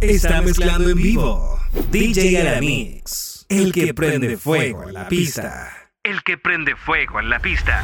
está mezclando en vivo. DJ Aramix, el que prende fuego en la pista. El que prende fuego en la pista.